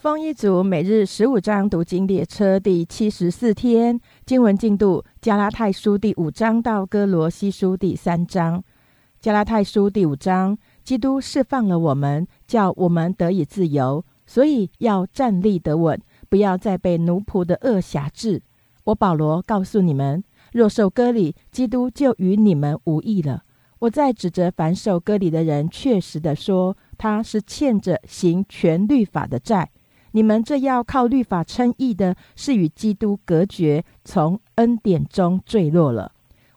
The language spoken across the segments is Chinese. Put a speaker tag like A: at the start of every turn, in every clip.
A: 丰一组每日十五章读经列车第七十四天经文进度：加拉太书第五章到哥罗西书第三章。加拉太书第五章，基督释放了我们，叫我们得以自由，所以要站立得稳，不要再被奴仆的恶辖制。我保罗告诉你们，若受割礼，基督就与你们无异了。我在指责凡受割礼的人，确实的说，他是欠着行全律法的债。你们这要靠律法称义的，是与基督隔绝，从恩典中坠落了。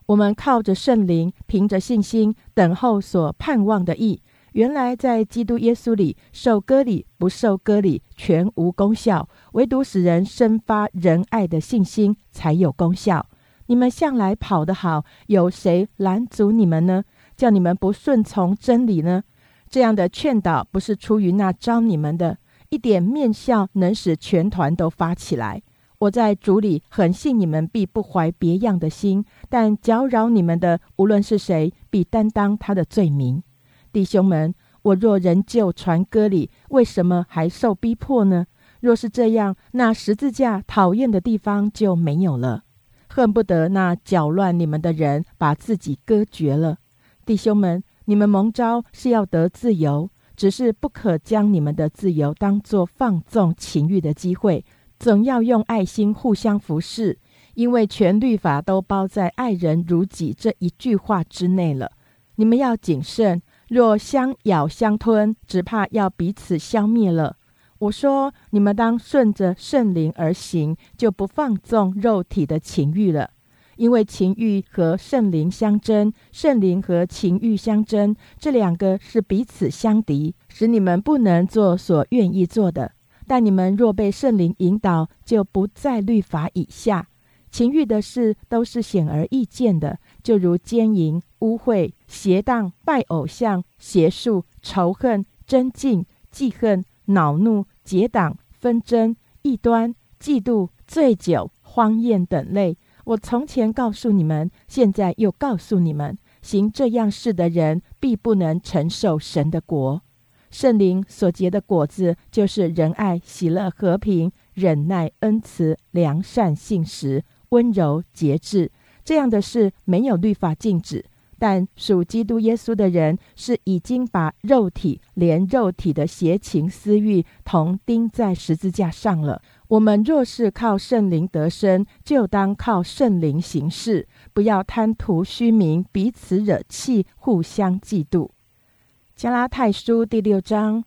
A: 我们靠着圣灵，凭着信心等候所盼望的义。原来在基督耶稣里受割礼不受割礼全无功效，唯独使人生发仁爱的信心才有功效。你们向来跑得好，有谁拦阻你们呢？叫你们不顺从真理呢？这样的劝导不是出于那招你们的。一点面笑能使全团都发起来。我在主里很信你们必不怀别样的心，但搅扰你们的无论是谁，必担当他的罪名。弟兄们，我若仍旧传歌里，为什么还受逼迫呢？若是这样，那十字架讨厌的地方就没有了，恨不得那搅乱你们的人把自己割绝了。弟兄们，你们蒙召是要得自由。只是不可将你们的自由当作放纵情欲的机会，总要用爱心互相服侍，因为全律法都包在“爱人如己”这一句话之内了。你们要谨慎，若相咬相吞，只怕要彼此消灭了。我说，你们当顺着圣灵而行，就不放纵肉体的情欲了。因为情欲和圣灵相争，圣灵和情欲相争，这两个是彼此相敌，使你们不能做所愿意做的。但你们若被圣灵引导，就不在律法以下。情欲的事都是显而易见的，就如奸淫、污秽、邪荡、拜偶像、邪术、仇恨、争竞、记恨、恼怒、结党、纷争、异端、嫉妒、醉酒、荒宴等类。我从前告诉你们，现在又告诉你们：行这样事的人，必不能承受神的国。圣灵所结的果子，就是仁爱、喜乐、和平、忍耐、恩慈、良善、信实、温柔、节制。这样的事没有律法禁止，但属基督耶稣的人，是已经把肉体连肉体的邪情私欲同钉在十字架上了。我们若是靠圣灵得生，就当靠圣灵行事，不要贪图虚名，彼此惹气，互相嫉妒。加拉太书第六章，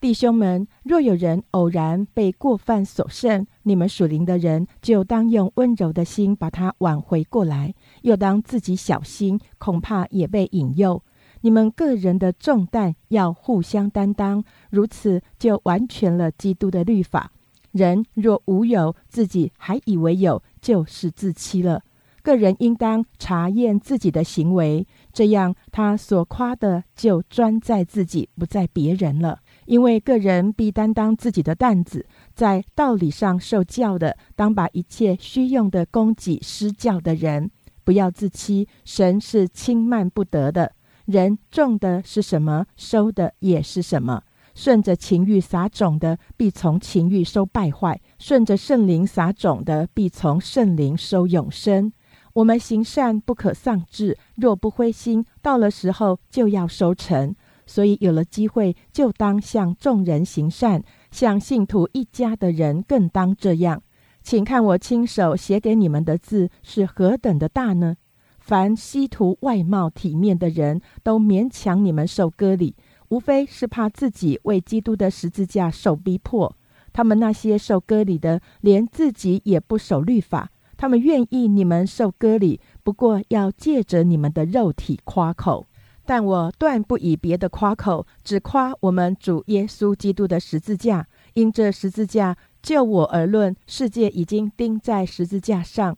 A: 弟兄们，若有人偶然被过犯所胜，你们属灵的人就当用温柔的心把他挽回过来，又当自己小心，恐怕也被引诱。你们个人的重担要互相担当，如此就完全了基督的律法。人若无有，自己还以为有，就是自欺了。个人应当查验自己的行为，这样他所夸的就专在自己，不在别人了。因为个人必担当自己的担子，在道理上受教的，当把一切虚用的供给施教的人，不要自欺。神是轻慢不得的。人种的是什么，收的也是什么。顺着情欲撒种的，必从情欲收败坏；顺着圣灵撒种的，必从圣灵收永生。我们行善不可丧志，若不灰心，到了时候就要收成。所以有了机会，就当向众人行善，向信徒一家的人更当这样。请看我亲手写给你们的字是何等的大呢？凡希图外貌体面的人都勉强你们受割礼。无非是怕自己为基督的十字架受逼迫。他们那些受割礼的，连自己也不守律法。他们愿意你们受割礼，不过要借着你们的肉体夸口。但我断不以别的夸口，只夸我们主耶稣基督的十字架。因这十字架，就我而论，世界已经钉在十字架上；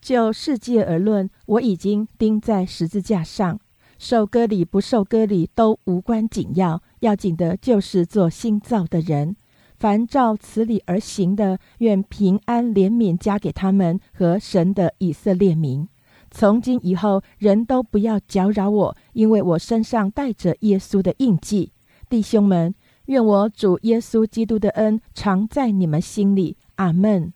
A: 就世界而论，我已经钉在十字架上。受割礼不受割礼都无关紧要，要紧的就是做新造的人。凡照此理而行的，愿平安怜悯加给他们和神的以色列民。从今以后，人都不要搅扰我，因为我身上带着耶稣的印记。弟兄们，愿我主耶稣基督的恩常在你们心里。阿门。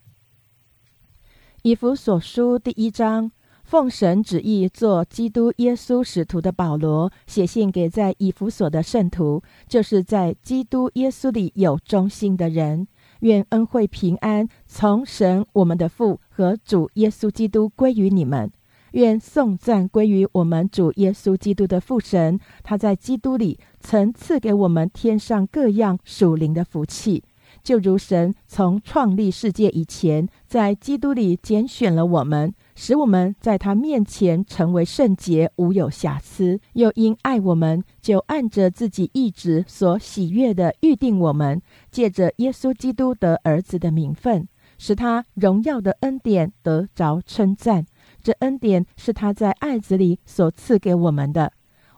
A: 以弗所书第一章，奉神旨意做基督耶稣使徒的保罗，写信给在以弗所的圣徒，就是在基督耶稣里有忠心的人。愿恩惠平安从神我们的父和主耶稣基督归于你们。愿颂赞归于我们主耶稣基督的父神，他在基督里曾赐给我们天上各样属灵的福气，就如神从创立世界以前，在基督里拣选了我们，使我们在他面前成为圣洁，无有瑕疵；又因爱我们，就按着自己意志所喜悦的预定我们，借着耶稣基督的儿子的名分，使他荣耀的恩典得着称赞。这恩典是他在爱子里所赐给我们的，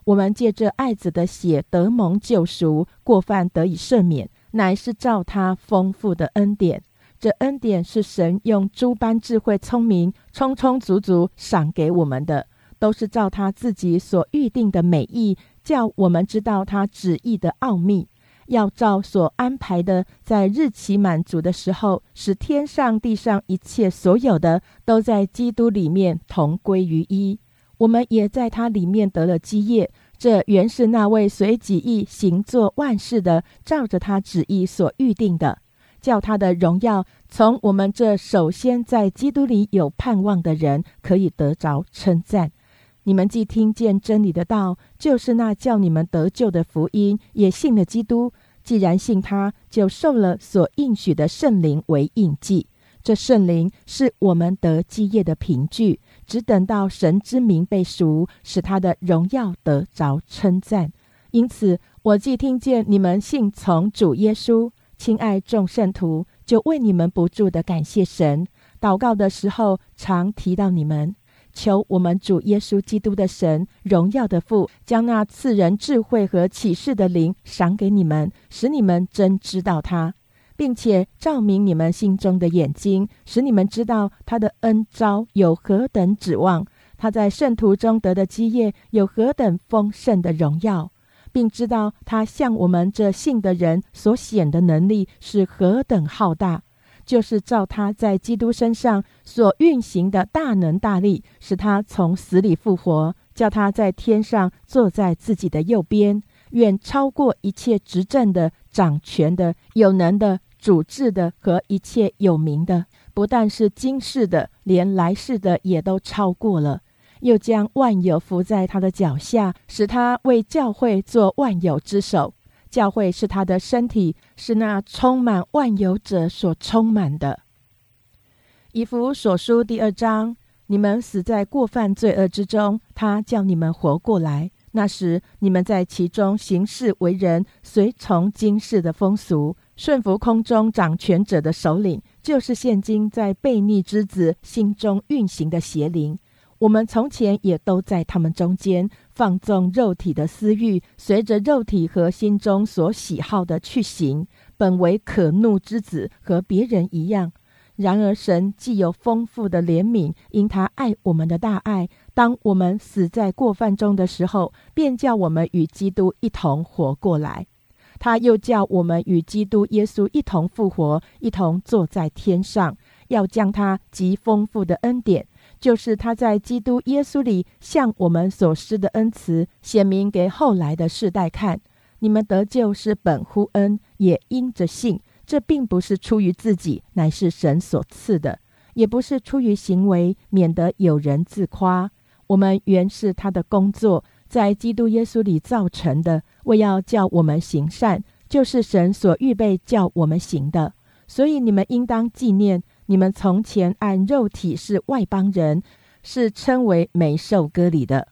A: 我们借着爱子的血得蒙救赎，过犯得以赦免，乃是照他丰富的恩典。这恩典是神用诸般智慧、聪明，充充足足赏给我们的，都是照他自己所预定的美意，叫我们知道他旨意的奥秘。要照所安排的，在日期满足的时候，使天上地上一切所有的，都在基督里面同归于一。我们也在他里面得了基业。这原是那位随己意行作万事的，照着他旨意所预定的，叫他的荣耀从我们这首先在基督里有盼望的人，可以得着称赞。你们既听见真理的道，就是那叫你们得救的福音，也信了基督。既然信他，就受了所应许的圣灵为印记。这圣灵是我们得基业的凭据，只等到神之名被赎，使他的荣耀得着称赞。因此，我既听见你们信从主耶稣，亲爱众圣徒，就为你们不住的感谢神。祷告的时候，常提到你们。求我们主耶稣基督的神荣耀的父，将那赐人智慧和启示的灵赏给你们，使你们真知道他，并且照明你们心中的眼睛，使你们知道他的恩招有何等指望，他在圣徒中得的基业有何等丰盛的荣耀，并知道他向我们这信的人所显的能力是何等浩大。就是照他在基督身上所运行的大能大力，使他从死里复活，叫他在天上坐在自己的右边，远超过一切执政的、掌权的、有能的、主治的和一切有名的。不但是今世的，连来世的也都超过了。又将万有伏在他的脚下，使他为教会做万有之首。教会是他的身体，是那充满万有者所充满的。以弗所书第二章：你们死在过犯罪恶之中，他叫你们活过来。那时你们在其中行事为人，随从今世的风俗，顺服空中掌权者的首领，就是现今在悖逆之子心中运行的邪灵。我们从前也都在他们中间放纵肉体的私欲，随着肉体和心中所喜好的去行，本为可怒之子，和别人一样。然而神既有丰富的怜悯，因他爱我们的大爱，当我们死在过犯中的时候，便叫我们与基督一同活过来。他又叫我们与基督耶稣一同复活，一同坐在天上，要将他极丰富的恩典。就是他在基督耶稣里向我们所施的恩慈，显明给后来的世代看。你们得救是本乎恩，也因着信。这并不是出于自己，乃是神所赐的；也不是出于行为，免得有人自夸。我们原是他的工作，在基督耶稣里造成的，为要叫我们行善，就是神所预备叫我们行的。所以你们应当纪念。你们从前按肉体是外邦人，是称为没受割礼的。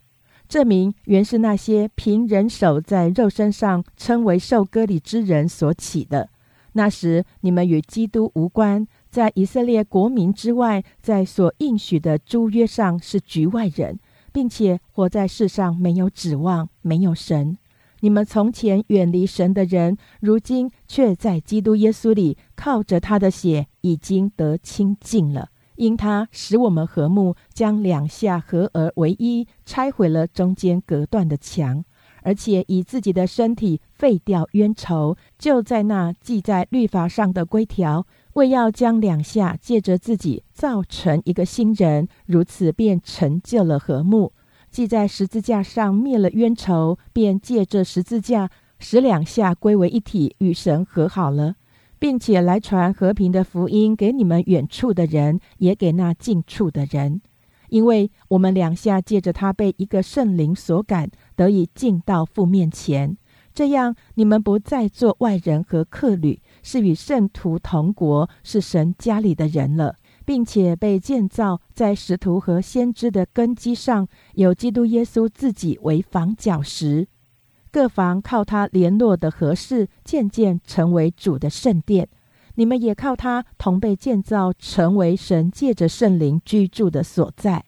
A: 这名原是那些凭人手在肉身上称为受割礼之人所起的。那时你们与基督无关，在以色列国民之外，在所应许的诸约上是局外人，并且活在世上没有指望，没有神。你们从前远离神的人，如今却在基督耶稣里靠着他的血已经得清净了。因他使我们和睦，将两下合而为一，拆毁了中间隔断的墙，而且以自己的身体废掉冤仇，就在那记在律法上的规条，为要将两下借着自己造成一个新人，如此便成就了和睦。记在十字架上灭了冤仇，便借着十字架使两下归为一体，与神和好了，并且来传和平的福音给你们远处的人，也给那近处的人。因为我们两下借着他被一个圣灵所感，得以进到父面前，这样你们不再做外人和客旅，是与圣徒同国，是神家里的人了，并且被建造在使徒和先知的根基上，有基督耶稣自己为房角石，各房靠他联络的合适，渐渐成为主的圣殿。你们也靠他同被建造，成为神借着圣灵居住的所在。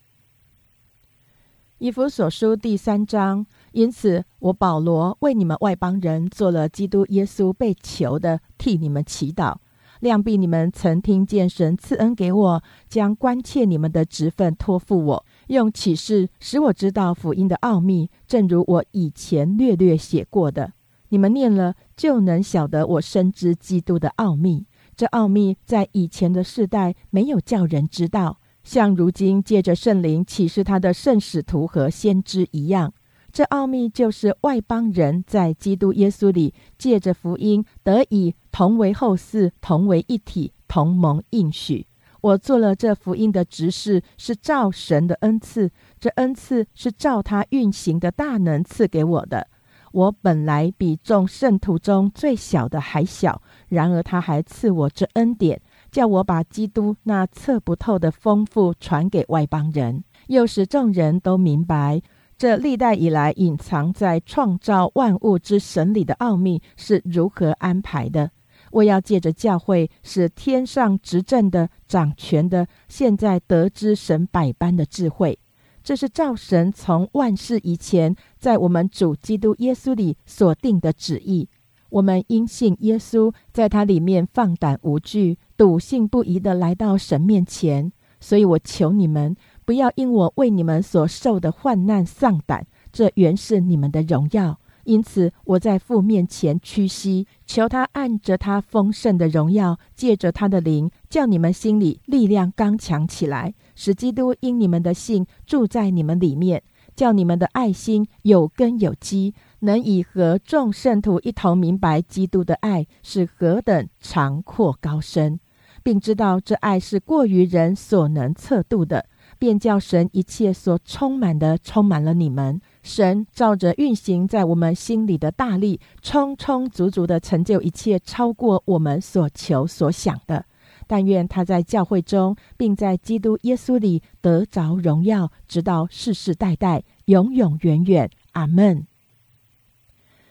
A: 以弗所书第三章，因此我保罗为你们外邦人做了基督耶稣被囚的，替你们祈祷。量必你们曾听见神赐恩给我，将关切你们的职分托付我，用启示使我知道福音的奥秘，正如我以前略略写过的。你们念了，就能晓得我深知基督的奥秘。这奥秘在以前的世代没有叫人知道，像如今借着圣灵启示他的圣使徒和先知一样。这奥秘就是外邦人在基督耶稣里借着福音得以同为后嗣，同为一体，同盟应许。我做了这福音的执事，是照神的恩赐，这恩赐是照他运行的大能赐给我的。我本来比众圣徒中最小的还小。然而他还赐我这恩典，叫我把基督那测不透的丰富传给外邦人，又使众人都明白这历代以来隐藏在创造万物之神里的奥秘是如何安排的。我要借着教会，使天上执政的、掌权的，现在得知神百般的智慧。这是造神从万事以前，在我们主基督耶稣里所定的旨意。我们因信耶稣，在他里面放胆无惧、笃信不疑的来到神面前。所以我求你们，不要因我为你们所受的患难丧胆，这原是你们的荣耀。因此，我在父面前屈膝，求他按着他丰盛的荣耀，借着他的灵，叫你们心里力量刚强起来，使基督因你们的信住在你们里面，叫你们的爱心有根有基。能以和众圣徒一同明白基督的爱是何等长阔高深，并知道这爱是过于人所能测度的，便叫神一切所充满的充满了你们。神照着运行在我们心里的大力，充充足足的成就一切，超过我们所求所想的。但愿他在教会中，并在基督耶稣里得着荣耀，直到世世代代，永永远远。阿门。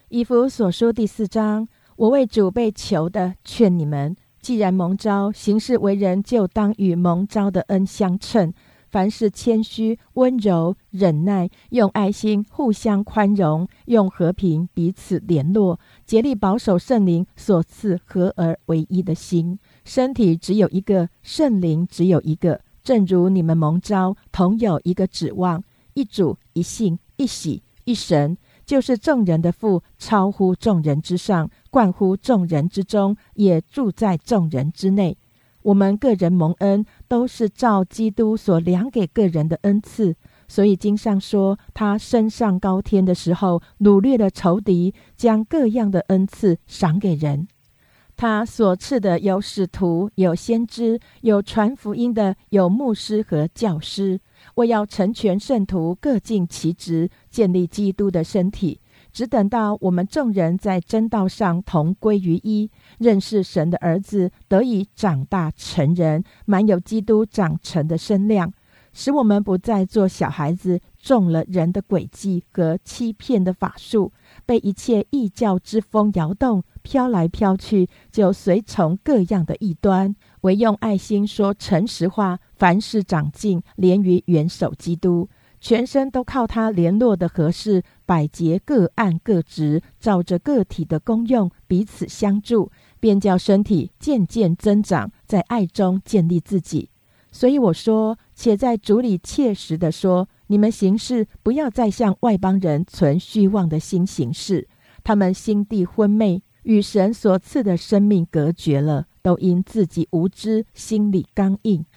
A: 以弗所书第四章，我为主被囚的，劝你们：既然蒙召行事为人，就当与蒙召的恩相称。凡事谦虚、温柔、忍耐，用爱心互相宽容，用和平彼此联络，竭力保守圣灵所赐合而为一的心。身体只有一个，圣灵只有一个。正如你们蒙召，同有一个指望，一主、一信、一喜、一神。就是众人的父，超乎众人之上，冠乎众人之中，也住在众人之内。我们个人蒙恩，都是照基督所量给个人的恩赐。所以经上说，他升上高天的时候，掳掠了仇敌，将各样的恩赐赏给人。他所赐的有使徒，有先知，有传福音的，有牧师和教师。我要成全圣徒，各尽其职，建立基督的身体。只等到我们众人在真道上同归于一，认识神的儿子，得以长大成人，满有基督长成的身量，使我们不再做小孩子，中了人的诡计和欺骗的法术，被一切异教之风摇动，飘来飘去，就随从各样的异端。唯用爱心说诚实话，凡事长进，连于元首基督，全身都靠他联络的合适，百节各按各职，照着个体的功用彼此相助，便叫身体渐渐增长，在爱中建立自己。所以我说，且在主里切实的说，你们行事不要再向外邦人存虚妄的心行事，他们心地昏昧，与神所赐的生命隔绝了，都因自己无知，心里刚硬，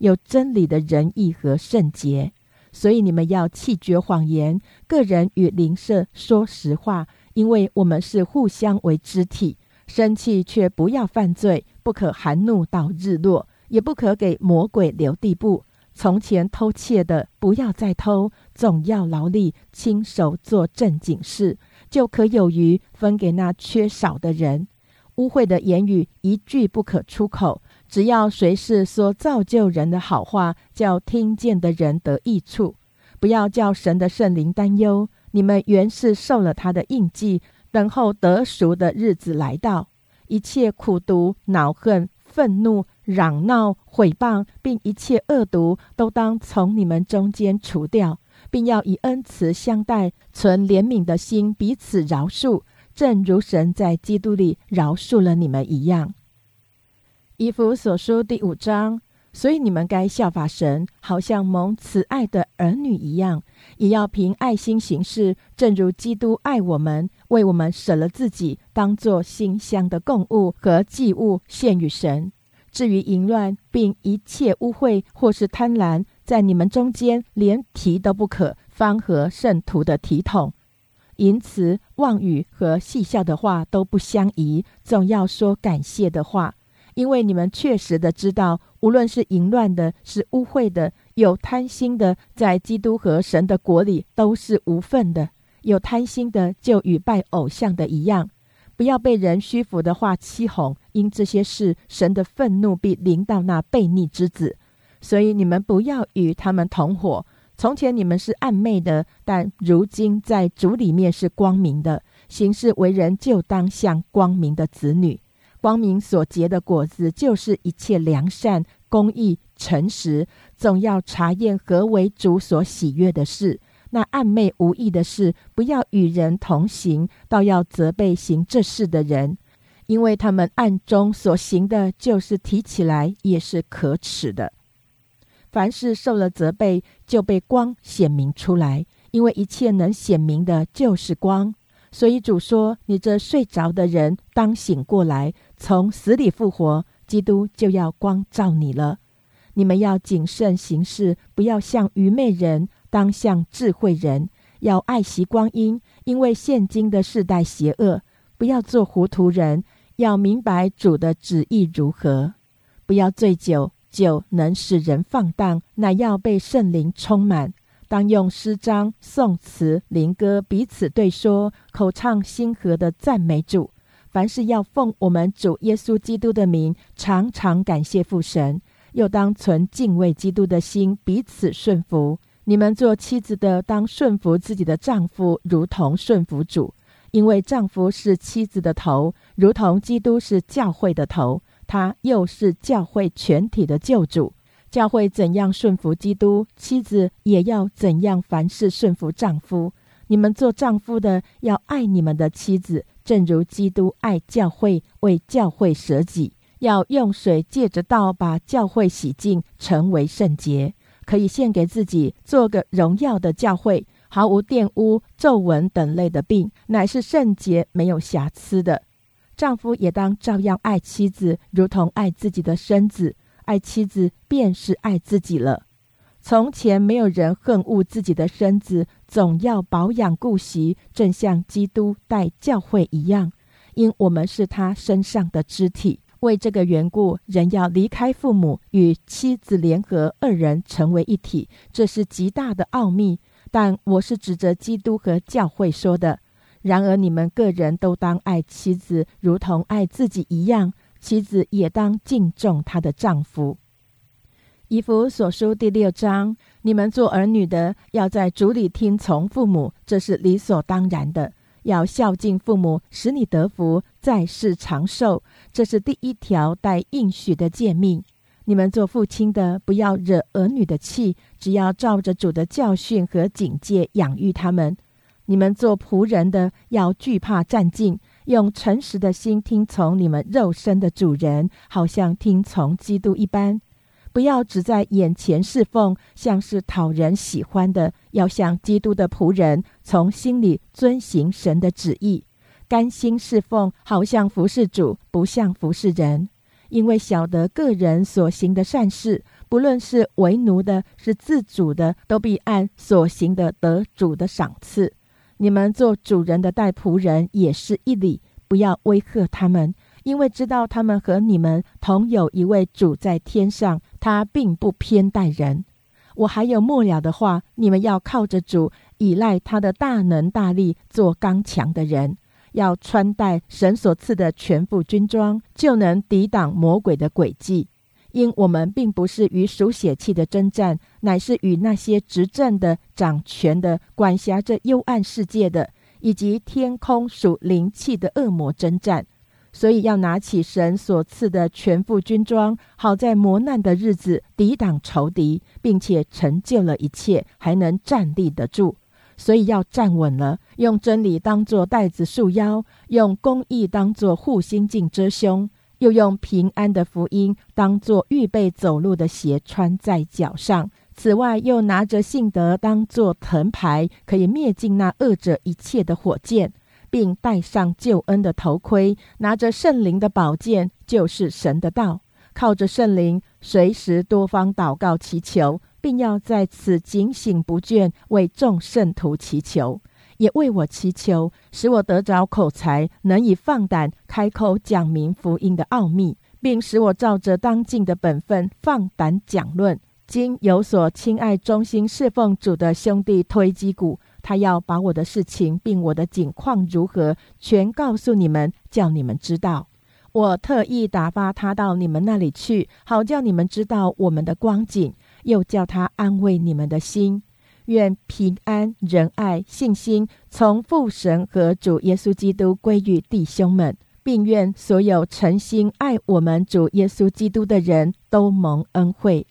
A: 有真理的仁义和圣洁。所以你们要弃绝谎言，个人与邻舍说实话，因为我们是互相为肢体。生气却不要犯罪，不可含怒到日落。也不可给魔鬼留地步。从前偷窃的，不要再偷，总要劳力，亲手做正经事，就可有余分给那缺少的人。污秽的言语一句不可出口，只要谁是说造就人的好话，叫听见的人得益处。不要叫神的圣灵担忧。你们原是受了他的印记，等候得赎的日子来到。一切苦毒、恼恨、愤怒。嚷闹、毁谤，并一切恶毒，都当从你们中间除掉，并要以恩慈相待，存怜悯的心，彼此饶恕，正如神在基督里饶恕了你们一样。以弗所书第五章，所以你们该效法神，好像蒙慈爱的儿女一样，也要凭爱心行事，正如基督爱我们，为我们舍了自己，当作馨香的供物和祭物献与神。至于淫乱，并一切污秽或是贪婪，在你们中间连提都不可，方合圣徒的体统。淫词妄语和戏笑的话都不相宜，总要说感谢的话，因为你们确实的知道，无论是淫乱的，是污秽的，有贪心的，在基督和神的国里都是无份的。有贪心的，就与拜偶像的一样。不要被人虚浮的话欺哄，因这些事，神的愤怒必临到那悖逆之子。所以你们不要与他们同伙。从前你们是暗昧的，但如今在主里面是光明的。行事为人，就当像光明的子女。光明所结的果子，就是一切良善、公义、诚实。总要查验何为主所喜悦的事。那暧昧无益的事，不要与人同行，倒要责备行这事的人，因为他们暗中所行的，就是提起来也是可耻的。凡是受了责备，就被光显明出来，因为一切能显明的，就是光。所以主说：“你这睡着的人，当醒过来，从死里复活，基督就要光照你了。你们要谨慎行事，不要像愚昧人。”当像智慧人，要爱惜光阴，因为现今的世代邪恶。不要做糊涂人，要明白主的旨意如何。不要醉酒，酒能使人放荡，乃要被圣灵充满。当用诗章、颂词、灵歌彼此对说，口唱心和的赞美主。凡事要奉我们主耶稣基督的名，常常感谢父神。又当存敬畏基督的心，彼此顺服。你们做妻子的，当顺服自己的丈夫，如同顺服主，因为丈夫是妻子的头，如同基督是教会的头，他又是教会全体的救主。教会怎样顺服基督，妻子也要怎样凡事顺服丈夫。你们做丈夫的，要爱你们的妻子，正如基督爱教会，为教会舍己，要用水借着道把教会洗净，成为圣洁。可以献给自己，做个荣耀的教会，毫无玷污、皱纹等类的病，乃是圣洁、没有瑕疵的。丈夫也当照样爱妻子，如同爱自己的身子。爱妻子便是爱自己了。从前没有人恨恶自己的身子，总要保养顾惜，正像基督待教会一样，因我们是他身上的肢体。为这个缘故，人要离开父母，与妻子联合，二人成为一体。这是极大的奥秘。但我是指着基督和教会说的。然而，你们个人都当爱妻子，如同爱自己一样；妻子也当敬重她的丈夫。以弗所书第六章，你们做儿女的，要在主里听从父母，这是理所当然的。要孝敬父母，使你得福，在世长寿，这是第一条带应许的诫命。你们做父亲的，不要惹儿女的气，只要照着主的教训和警戒养育他们。你们做仆人的，要惧怕战兢，用诚实的心听从你们肉身的主人，好像听从基督一般。不要只在眼前侍奉，像是讨人喜欢的；要像基督的仆人，从心里遵行神的旨意，甘心侍奉，好像服侍主，不像服侍人。因为晓得个人所行的善事，不论是为奴的，是自主的，都必按所行的得主的赏赐。你们做主人的待仆人，也是一理，不要威吓他们。因为知道他们和你们同有一位主在天上，他并不偏待人。我还有末了的话，你们要靠着主，依赖他的大能大力，做刚强的人，要穿戴神所赐的全副军装，就能抵挡魔鬼的诡计。因我们并不是与属血气的征战，乃是与那些执政的、掌权的、管辖着幽暗世界的，以及天空属灵气的恶魔征战。所以要拿起神所赐的全副军装，好在磨难的日子抵挡仇敌，并且成就了一切，还能站立得住。所以要站稳了，用真理当作带子束腰，用公义当作护心镜遮胸，又用平安的福音当作预备走路的鞋穿在脚上。此外，又拿着信德当作藤牌，可以灭尽那恶者一切的火箭。并戴上救恩的头盔，拿着圣灵的宝剑，就是神的道，靠着圣灵，随时多方祷告祈求，并要在此警醒不倦，为众圣徒祈求，也为我祈求，使我得着口才，能以放胆开口讲明福音的奥秘，并使我照着当尽的本分放胆讲论。今有所亲爱、忠心侍奉主的兄弟推基鼓。他要把我的事情，并我的境况如何，全告诉你们，叫你们知道。我特意打发他到你们那里去，好叫你们知道我们的光景，又叫他安慰你们的心。愿平安、仁爱、信心从父神和主耶稣基督归于弟兄们，并愿所有诚心爱我们主耶稣基督的人都蒙恩惠。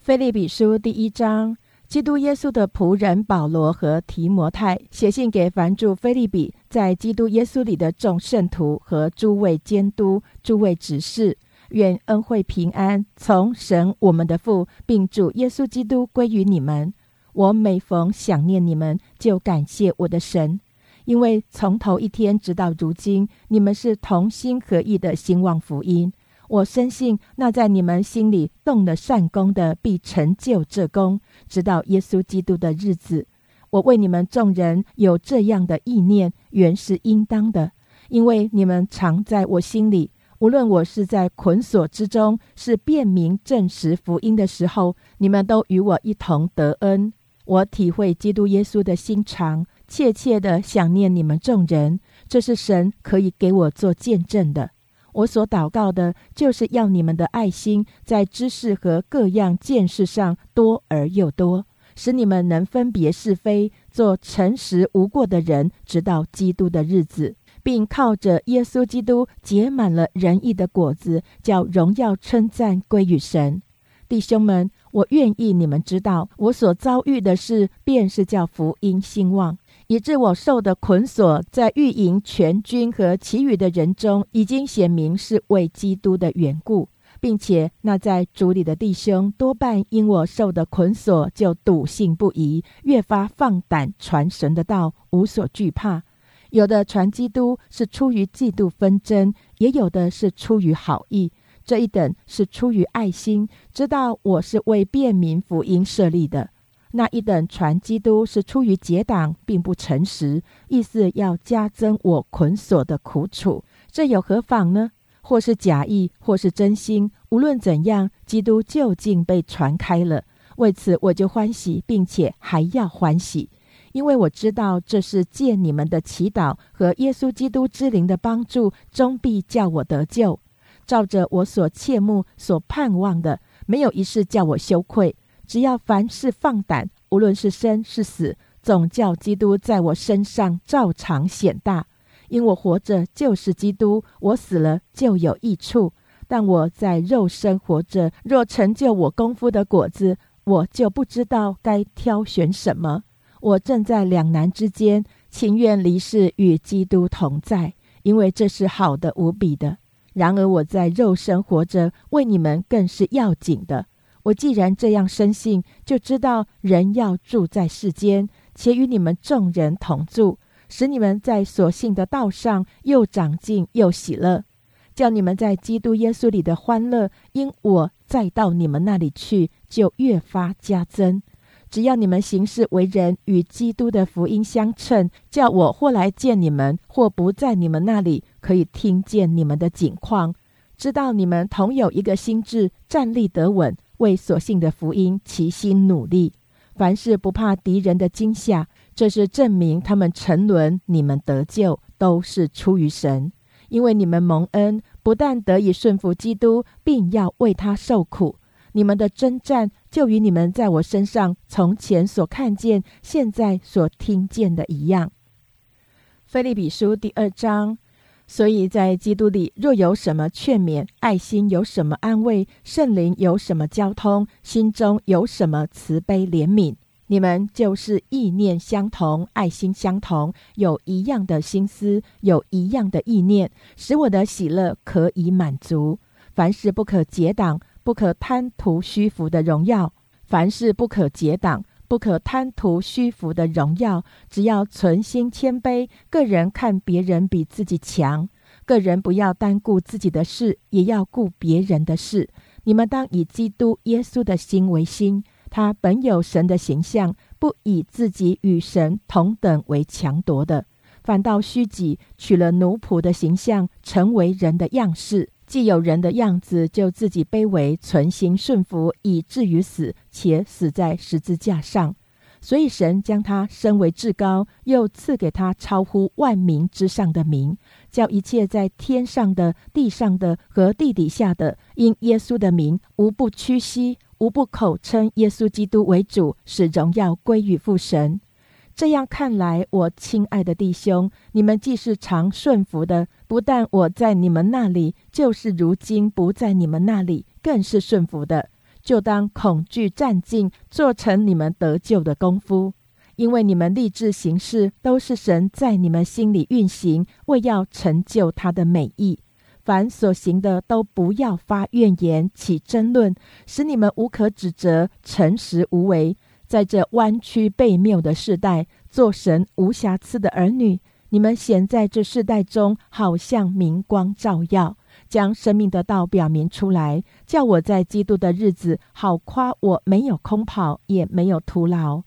A: 菲利比书第一章。基督耶稣的仆人保罗和提摩太写信给凡住菲利比，在基督耶稣里的众圣徒和诸位监督、诸位执事，愿恩惠平安从神我们的父，并主耶稣基督归于你们。我每逢想念你们，就感谢我的神，因为从头一天直到如今，你们是同心合意的兴旺福音。我深信，那在你们心里动了善功的，必成就这功，直到耶稣基督的日子。我为你们众人有这样的意念，原是应当的，因为你们常在我心里。无论我是在捆锁之中，是辨明证实福音的时候，你们都与我一同得恩。我体会基督耶稣的心肠，切切的想念你们众人，这是神可以给我做见证的。我所祷告的，就是要你们的爱心在知识和各样见识上多而又多，使你们能分别是非，做诚实无过的人，直到基督的日子，并靠着耶稣基督结满了仁义的果子，叫荣耀称赞归于神。弟兄们，我愿意你们知道，我所遭遇的事，便是叫福音兴旺。以致我受的捆锁，在御营全军和其余的人中，已经显明是为基督的缘故，并且那在主里的弟兄，多半因我受的捆锁，就笃信不疑，越发放胆传神的道，无所惧怕。有的传基督是出于嫉妒纷争，也有的是出于好意。这一等是出于爱心，知道我是为便民福音设立的。那一等传基督是出于结党，并不诚实，意思要加增我捆锁的苦楚，这有何妨呢？或是假意，或是真心，无论怎样，基督究竟被传开了。为此，我就欢喜，并且还要欢喜，因为我知道这是借你们的祈祷和耶稣基督之灵的帮助，终必叫我得救。照着我所切慕、所盼望的，没有一事叫我羞愧。只要凡事放胆，无论是生是死，总叫基督在我身上照常显大。因我活着就是基督，我死了就有益处。但我在肉身活着，若成就我功夫的果子，我就不知道该挑选什么。我正在两难之间，情愿离世与基督同在，因为这是好的无比的。然而我在肉身活着，为你们更是要紧的。我既然这样深信，就知道人要住在世间，且与你们众人同住，使你们在所信的道上又长进又喜乐，叫你们在基督耶稣里的欢乐，因我再到你们那里去，就越发加增。只要你们行事为人与基督的福音相称，叫我或来见你们，或不在你们那里，可以听见你们的景况，知道你们同有一个心智，站立得稳。为所信的福音齐心努力，凡事不怕敌人的惊吓，这是证明他们沉沦，你们得救都是出于神。因为你们蒙恩，不但得以顺服基督，并要为他受苦。你们的征战就与你们在我身上从前所看见、现在所听见的一样。菲利比书第二章。所以在基督里，若有什么劝勉、爱心，有什么安慰，圣灵有什么交通，心中有什么慈悲怜悯，你们就是意念相同，爱心相同，有一样的心思，有一样的意念，使我的喜乐可以满足。凡事不可结党，不可贪图虚浮的荣耀；凡事不可结党，不可贪图虚浮的荣耀，只要存心谦卑，个人看别人比自己强，个人不要单顾自己的事，也要顾别人的事。你们当以基督耶稣的心为心，他本有神的形象，不以自己与神同等为强夺的，反倒虚己，取了奴仆的形象，成为人的样式。既有人的样子，就自己卑微，存心顺服，以至于死，且死在十字架上。所以神将他升为至高，又赐给他超乎万民之上的名，叫一切在天上的、地上的和地底下的，因耶稣的名，无不屈膝，无不口称耶稣基督为主，使荣耀归于父神。这样看来，我亲爱的弟兄，你们既是常顺服的，不但我在你们那里，就是如今不在你们那里，更是顺服的。就当恐惧战尽，做成你们得救的功夫，因为你们立志行事，都是神在你们心里运行，为要成就他的美意。凡所行的，都不要发怨言，起争论，使你们无可指责，诚实无为。在这弯曲背谬的世代，做神无瑕疵的儿女，你们显在这世代中，好像明光照耀，将生命的道表明出来，叫我在基督的日子好夸我没有空跑，也没有徒劳。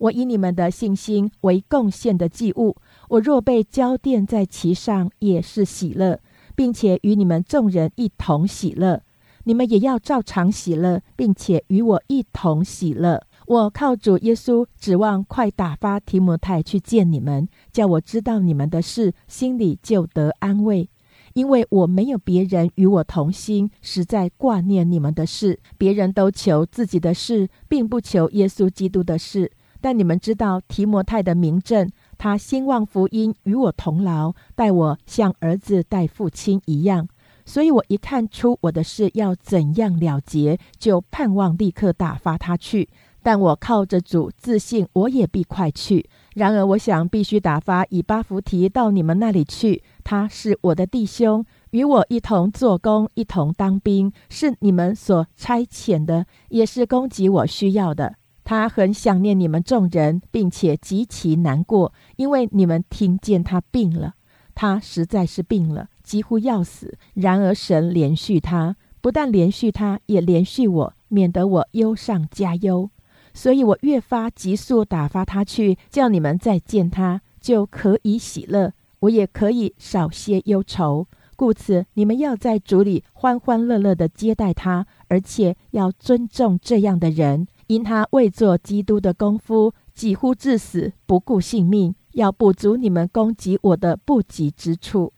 A: 我以你们的信心为贡献的祭物，我若被浇奠在其上，也是喜乐，并且与你们众人一同喜乐。你们也要照常喜乐，并且与我一同喜乐。我靠主耶稣，指望快打发提摩太去见你们，叫我知道你们的事，心里就得安慰。因为我没有别人与我同心，实在挂念你们的事。别人都求自己的事，并不求耶稣基督的事。但你们知道提摩太的名证，他兴旺福音，与我同劳，待我像儿子待父亲一样。所以我一看出我的事要怎样了结，就盼望立刻打发他去。但我靠着主，自信我也必快去。然而，我想必须打发以巴弗提到你们那里去。他是我的弟兄，与我一同做工，一同当兵，是你们所差遣的，也是供给我需要的。他很想念你们众人，并且极其难过，因为你们听见他病了。他实在是病了，几乎要死。然而神连续他，不但连续他，也连续我，免得我忧上加忧。所以我越发急速打发他去，叫你们再见他，就可以喜乐，我也可以少些忧愁。故此，你们要在主里欢欢乐乐的接待他，而且要尊重这样的人，因他为做基督的功夫，几乎致死，不顾性命，要补足你们攻击我的不及之处。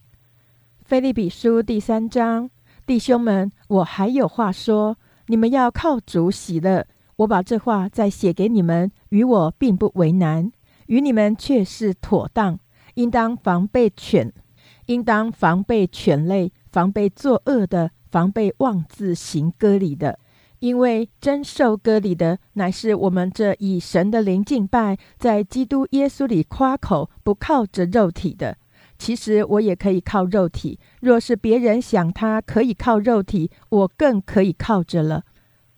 A: 菲利比书第三章。弟兄们，我还有话说，你们要靠主喜乐。我把这话再写给你们，与我并不为难，与你们却是妥当。应当防备犬，应当防备犬类，防备作恶的，防备妄自行割礼的。因为真受割礼的，乃是我们这以神的灵敬拜，在基督耶稣里夸口，不靠着肉体的。其实我也可以靠肉体，若是别人想他可以靠肉体，我更可以靠着了。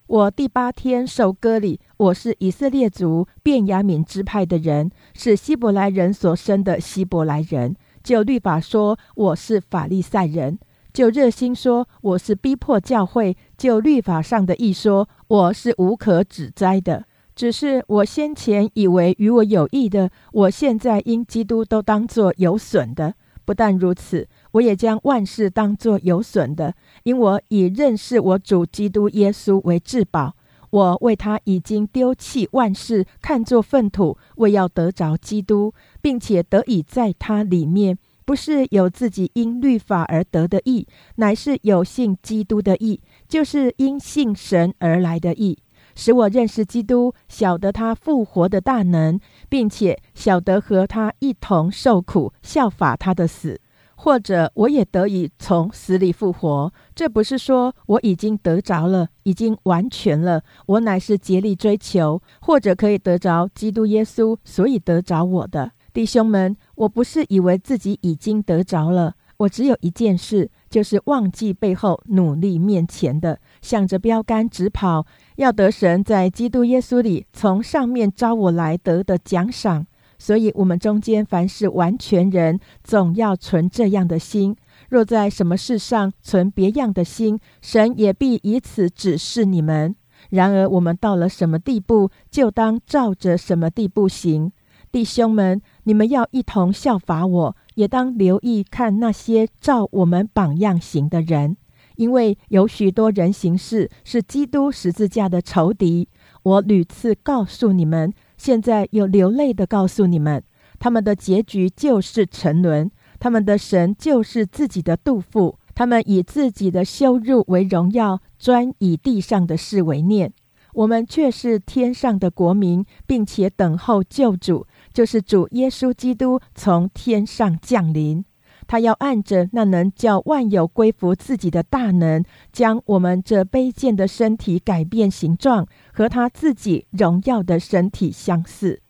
A: 我第八天受割礼，我是以色列族便雅悯支派的人，是希伯来人所生的希伯来人。就律法说，我是法利赛人；就热心说，我是逼迫教会；就律法上的意说，我是无可指摘的。只是我先前以为与我有益的，我现在因基督都当作有损的。不但如此。我也将万事当作有损的，因我以认识我主基督耶稣为至宝。我为他已经丢弃万事，看作粪土，为要得着基督，并且得以在他里面，不是有自己因律法而得的义，乃是有信基督的义，就是因信神而来的义，使我认识基督，晓得他复活的大能，并且晓得和他一同受苦，效法他的死。或者我也得以从死里复活，这不是说我已经得着了，已经完全了。我乃是竭力追求，或者可以得着基督耶稣，所以得着我的弟兄们。我不是以为自己已经得着了，我只有一件事，就是忘记背后，努力面前的，向着标杆直跑，要得神在基督耶稣里从上面招我来得的奖赏。所以，我们中间凡是完全人，总要存这样的心。若在什么事上存别样的心，神也必以此指示你们。然而，我们到了什么地步，就当照着什么地步行。弟兄们，你们要一同效法我，也当留意看那些照我们榜样行的人，因为有许多人行事是基督十字架的仇敌。我屡次告诉你们。现在有流泪的告诉你们，他们的结局就是沉沦，他们的神就是自己的杜甫，他们以自己的羞辱为荣耀，专以地上的事为念。我们却是天上的国民，并且等候救主，就是主耶稣基督从天上降临。他要按着那能叫万有归服自己的大能，将我们这卑贱的身体改变形状，和他自己荣耀的身体相似。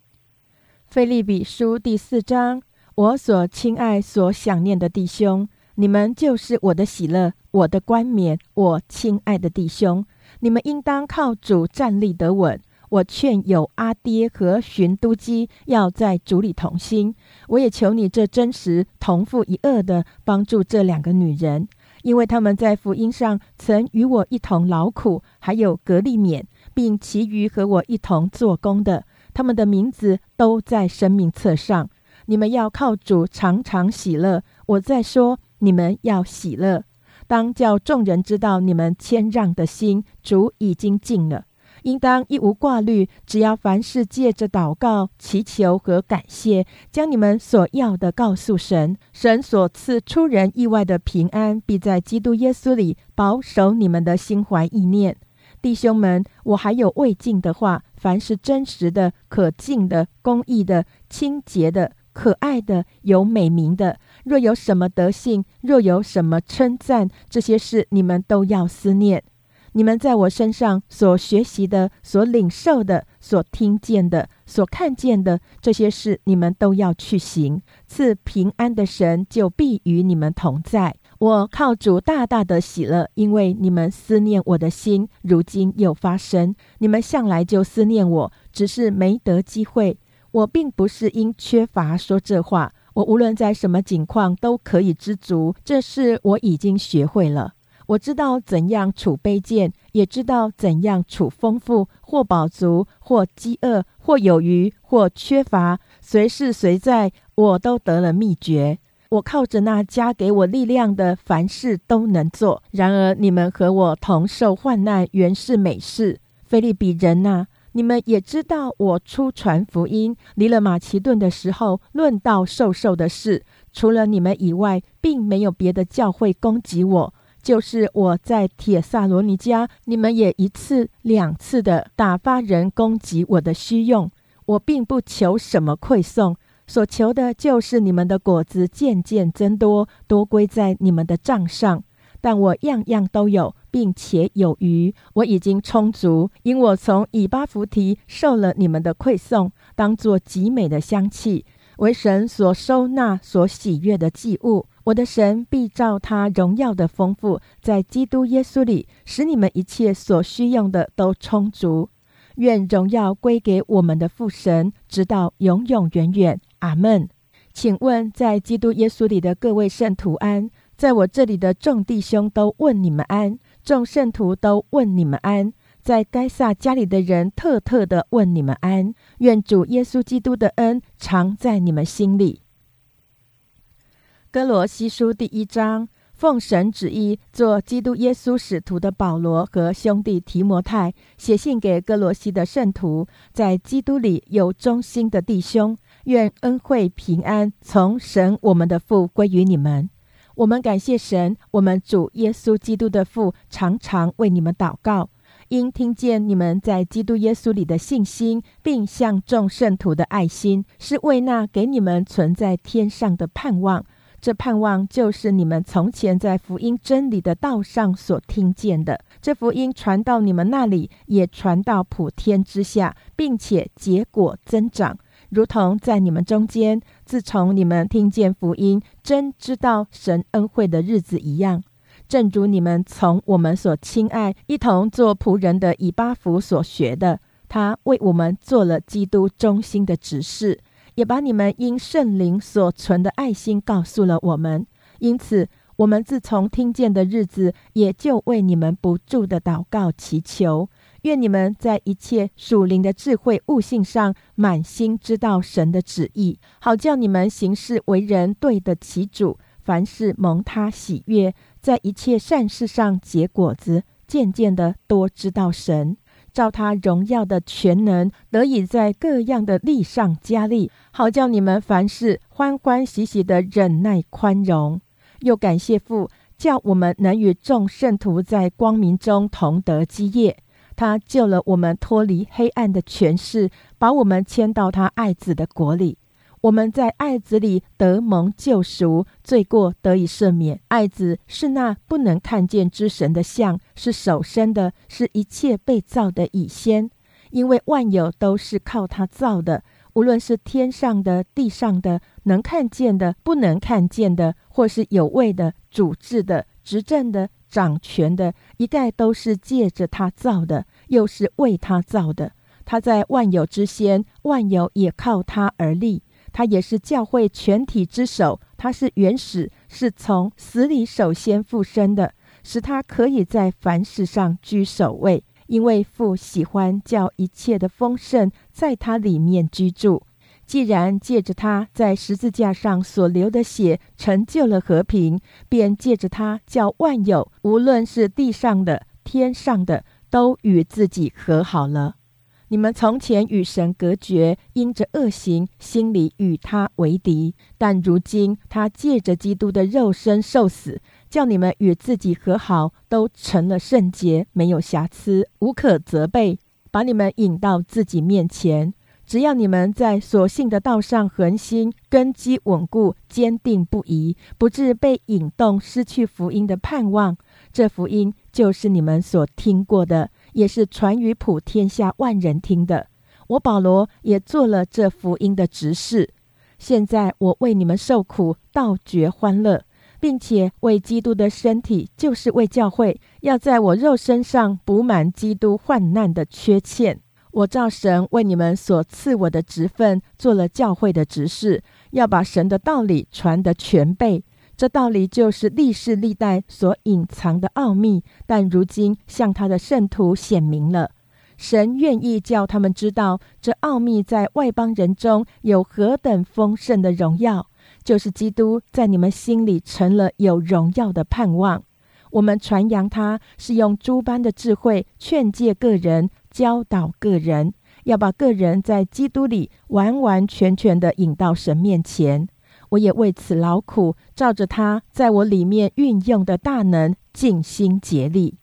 A: 菲利比书第四章，我所亲爱、所想念的弟兄，你们就是我的喜乐，我的冠冕。我亲爱的弟兄，你们应当靠主站立得稳。我劝有阿爹和寻都基要在主里同心。我也求你这真实同父一恶的帮助这两个女人，因为他们在福音上曾与我一同劳苦，还有格利勉，并其余和我一同做工的，他们的名字都在生命册上。你们要靠主常常喜乐。我在说，你们要喜乐，当叫众人知道你们谦让的心，主已经尽了。应当一无挂虑，只要凡事借着祷告、祈求和感谢，将你们所要的告诉神。神所赐出人意外的平安，必在基督耶稣里保守你们的心怀意念。弟兄们，我还有未尽的话：凡是真实的、可敬的、公义的、清洁的、可爱的、有美名的，若有什么德性，若有什么称赞，这些事你们都要思念。你们在我身上所学习的、所领受的、所听见的、所看见的这些事，你们都要去行。赐平安的神就必与你们同在。我靠主大大的喜乐，因为你们思念我的心，如今又发生。你们向来就思念我，只是没得机会。我并不是因缺乏说这话，我无论在什么境况都可以知足，这是我已经学会了。我知道怎样处卑贱，也知道怎样处丰富，或饱足，或饥饿，或有余，或缺乏，随是随在，我都得了秘诀。我靠着那加给我力量的，凡事都能做。然而你们和我同受患难，原是美事。菲利比人呐，你们也知道，我出传福音，离了马其顿的时候，论到受受的事，除了你们以外，并没有别的教会攻击我。就是我在铁萨罗尼迦，你们也一次两次的打发人攻击我的需用。我并不求什么馈送，所求的就是你们的果子渐渐增多，多归在你们的账上。但我样样都有，并且有余，我已经充足，因我从以巴弗提受了你们的馈送，当作极美的香气，为神所收纳、所喜悦的祭物。我的神必照他荣耀的丰富，在基督耶稣里，使你们一切所需用的都充足。愿荣耀归给我们的父神，直到永永远远。阿门。请问，在基督耶稣里的各位圣徒安，在我这里的众弟兄都问你们安，众圣徒都问你们安，在该撒家里的人特特的问你们安。愿主耶稣基督的恩常在你们心里。哥罗西书第一章，奉神旨意做基督耶稣使徒的保罗和兄弟提摩太写信给哥罗西的圣徒，在基督里有忠心的弟兄，愿恩惠平安从神我们的父归于你们。我们感谢神，我们主耶稣基督的父，常常为你们祷告，因听见你们在基督耶稣里的信心，并向众圣徒的爱心，是为那给你们存在天上的盼望。这盼望就是你们从前在福音真理的道上所听见的。这福音传到你们那里，也传到普天之下，并且结果增长，如同在你们中间，自从你们听见福音，真知道神恩惠的日子一样。正如你们从我们所亲爱、一同做仆人的以巴弗所学的，他为我们做了基督中心的指示。也把你们因圣灵所存的爱心告诉了我们，因此我们自从听见的日子，也就为你们不住的祷告祈求，愿你们在一切属灵的智慧悟性上，满心知道神的旨意，好叫你们行事为人对得起主，凡事蒙他喜悦，在一切善事上结果子，渐渐的多知道神。照他荣耀的全能，得以在各样的力上加力，好叫你们凡事欢欢喜喜的忍耐宽容。又感谢父，叫我们能与众圣徒在光明中同得基业。他救了我们脱离黑暗的权势，把我们迁到他爱子的国里。我们在爱子里得蒙救赎，罪过得以赦免。爱子是那不能看见之神的像，是首生的，是一切被造的以先。因为万有都是靠他造的，无论是天上的、地上的，能看见的、不能看见的，或是有位的、主治的、执政的、掌权的，一概都是借着他造的，又是为他造的。他在万有之先，万有也靠他而立。他也是教会全体之首，他是原始，是从死里首先复生的，使他可以在凡事上居首位。因为父喜欢叫一切的丰盛在他里面居住。既然借着他在十字架上所流的血成就了和平，便借着他叫万有，无论是地上的、天上的，都与自己和好了。你们从前与神隔绝，因着恶行，心里与他为敌；但如今他借着基督的肉身受死，叫你们与自己和好，都成了圣洁，没有瑕疵，无可责备，把你们引到自己面前。只要你们在所信的道上恒心，根基稳固，坚定不移，不致被引动，失去福音的盼望。这福音就是你们所听过的。也是传于普天下万人听的。我保罗也做了这福音的执事。现在我为你们受苦，倒觉欢乐，并且为基督的身体，就是为教会，要在我肉身上补满基督患难的缺欠。我照神为你们所赐我的职分，做了教会的执事，要把神的道理传得全备。这道理就是历世历代所隐藏的奥秘，但如今向他的圣徒显明了。神愿意叫他们知道，这奥秘在外邦人中有何等丰盛的荣耀，就是基督在你们心里成了有荣耀的盼望。我们传扬他，是用诸般的智慧劝诫个人，教导个人，要把个人在基督里完完全全的引到神面前。我也为此劳苦，照着他在我里面运用的大能，尽心竭力。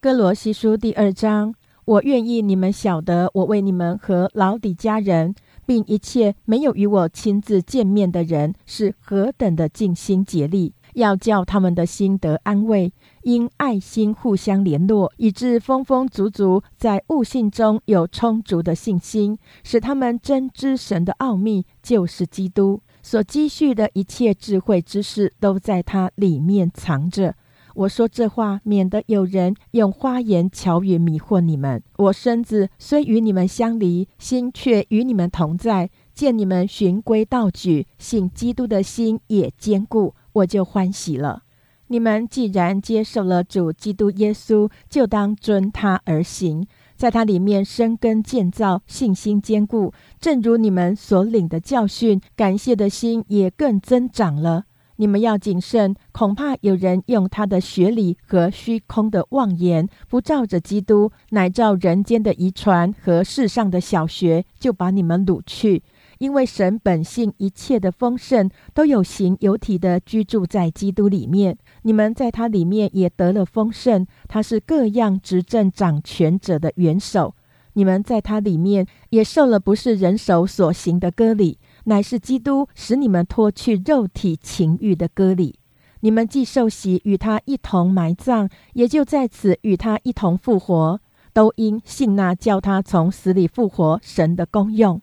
A: 哥罗西书第二章，我愿意你们晓得，我为你们和老底家人，并一切没有与我亲自见面的人，是何等的尽心竭力。要叫他们的心得安慰，因爱心互相联络，以致丰丰足足在悟性中有充足的信心，使他们真知神的奥秘，就是基督所积蓄的一切智慧知识，都在他里面藏着。我说这话，免得有人用花言巧语迷惑你们。我身子虽与你们相离，心却与你们同在。见你们循规蹈矩，信基督的心也坚固。我就欢喜了。你们既然接受了主基督耶稣，就当遵他而行，在他里面生根建造，信心坚固。正如你们所领的教训，感谢的心也更增长了。你们要谨慎，恐怕有人用他的学理和虚空的妄言，不照着基督，乃照人间的遗传和世上的小学，就把你们掳去。因为神本性一切的丰盛都有形有体的居住在基督里面，你们在他里面也得了丰盛。他是各样执政掌权者的元首，你们在他里面也受了不是人手所行的割礼，乃是基督使你们脱去肉体情欲的割礼。你们既受洗与他一同埋葬，也就在此与他一同复活，都因信那叫他从死里复活神的功用。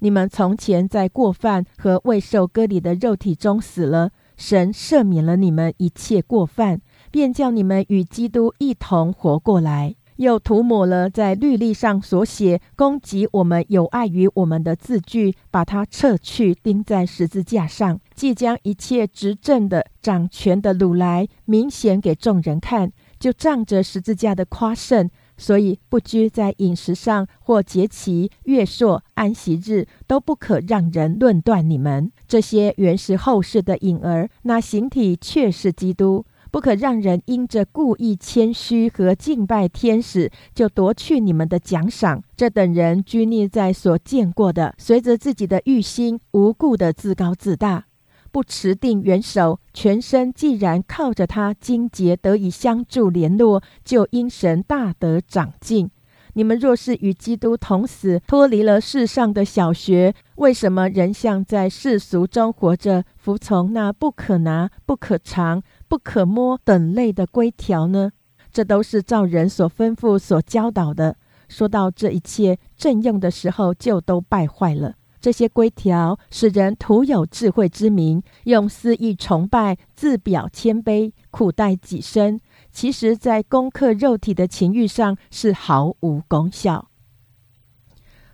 A: 你们从前在过犯和未受割礼的肉体中死了，神赦免了你们一切过犯，便叫你们与基督一同活过来，又涂抹了在律例上所写攻击我们有碍于我们的字句，把它撤去，钉在十字架上，即将一切执政的掌权的掳来，明显给众人看，就仗着十字架的夸胜。所以，不拘在饮食上，或节期、月朔、安息日，都不可让人论断你们。这些原是后世的影儿，那形体却是基督。不可让人因着故意谦虚和敬拜天使，就夺去你们的奖赏。这等人拘泥在所见过的，随着自己的欲心，无故的自高自大。不持定元首，全身既然靠着他精竭得以相助联络，就因神大得长进。你们若是与基督同死，脱离了世上的小学，为什么仍像在世俗中活着，服从那不可拿、不可尝、不可摸等类的规条呢？这都是照人所吩咐、所教导的。说到这一切正用的时候，就都败坏了。这些规条使人徒有智慧之名，用私意崇拜，自表谦卑，苦待己身。其实，在攻克肉体的情欲上是毫无功效。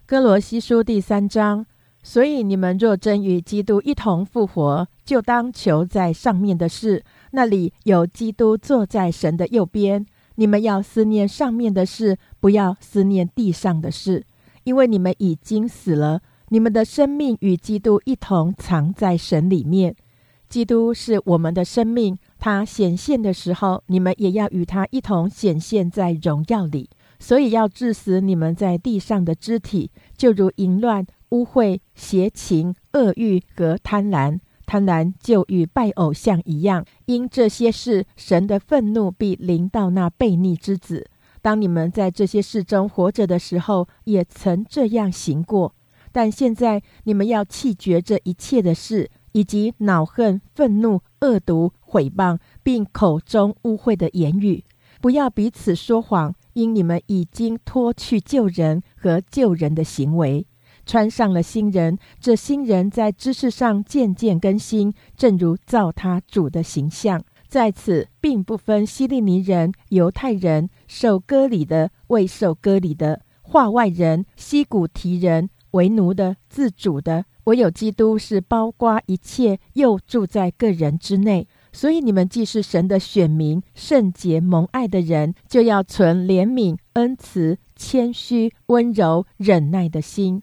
A: 哥罗西书第三章，所以你们若真与基督一同复活，就当求在上面的事，那里有基督坐在神的右边。你们要思念上面的事，不要思念地上的事，因为你们已经死了。你们的生命与基督一同藏在神里面，基督是我们的生命。他显现的时候，你们也要与他一同显现在荣耀里。所以要致死你们在地上的肢体，就如淫乱、污秽、邪情、恶欲和贪婪。贪婪就与拜偶像一样。因这些事，神的愤怒必临到那悖逆之子。当你们在这些事中活着的时候，也曾这样行过。但现在你们要弃绝这一切的事，以及恼恨、愤怒、恶毒、毁谤，并口中污秽的言语，不要彼此说谎，因你们已经脱去救人和救人的行为，穿上了新人。这新人在知识上渐渐更新，正如造他主的形象。在此，并不分希利尼人、犹太人，受割礼的、未受割礼的，化外人、西古提人。为奴的、自主的，唯有基督是包括一切，又住在个人之内。所以你们既是神的选民、圣洁蒙爱的人，就要存怜悯、恩慈、谦虚、温柔、忍耐的心。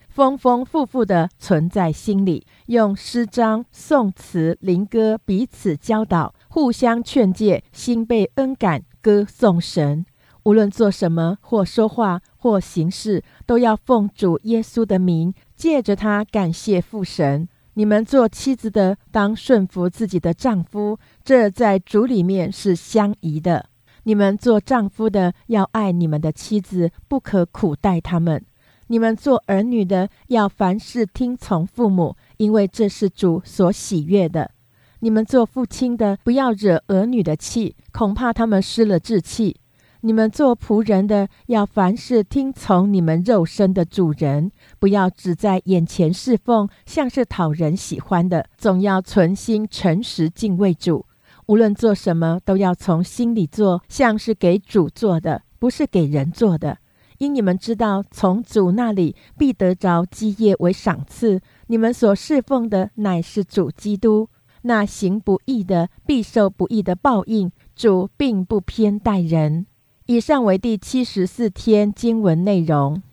A: 丰丰富富的存在心里，用诗章、颂词、灵歌彼此教导，互相劝诫，心被恩感，歌颂神。无论做什么，或说话，或行事，都要奉主耶稣的名，借着他感谢父神。你们做妻子的，当顺服自己的丈夫，这在主里面是相宜的。你们做丈夫的要爱你们的妻子，不可苦待他们。你们做儿女的要凡事听从父母，因为这是主所喜悦的。你们做父亲的不要惹儿女的气，恐怕他们失了志气。你们做仆人的要凡事听从你们肉身的主人，不要只在眼前侍奉，像是讨人喜欢的，总要存心诚实敬畏主。无论做什么，都要从心里做，像是给主做的，不是给人做的。因你们知道，从主那里必得着基业为赏赐。你们所侍奉的乃是主基督。那行不义的必受不义的报应。主并不偏待人。以上为第七十四天经文内容。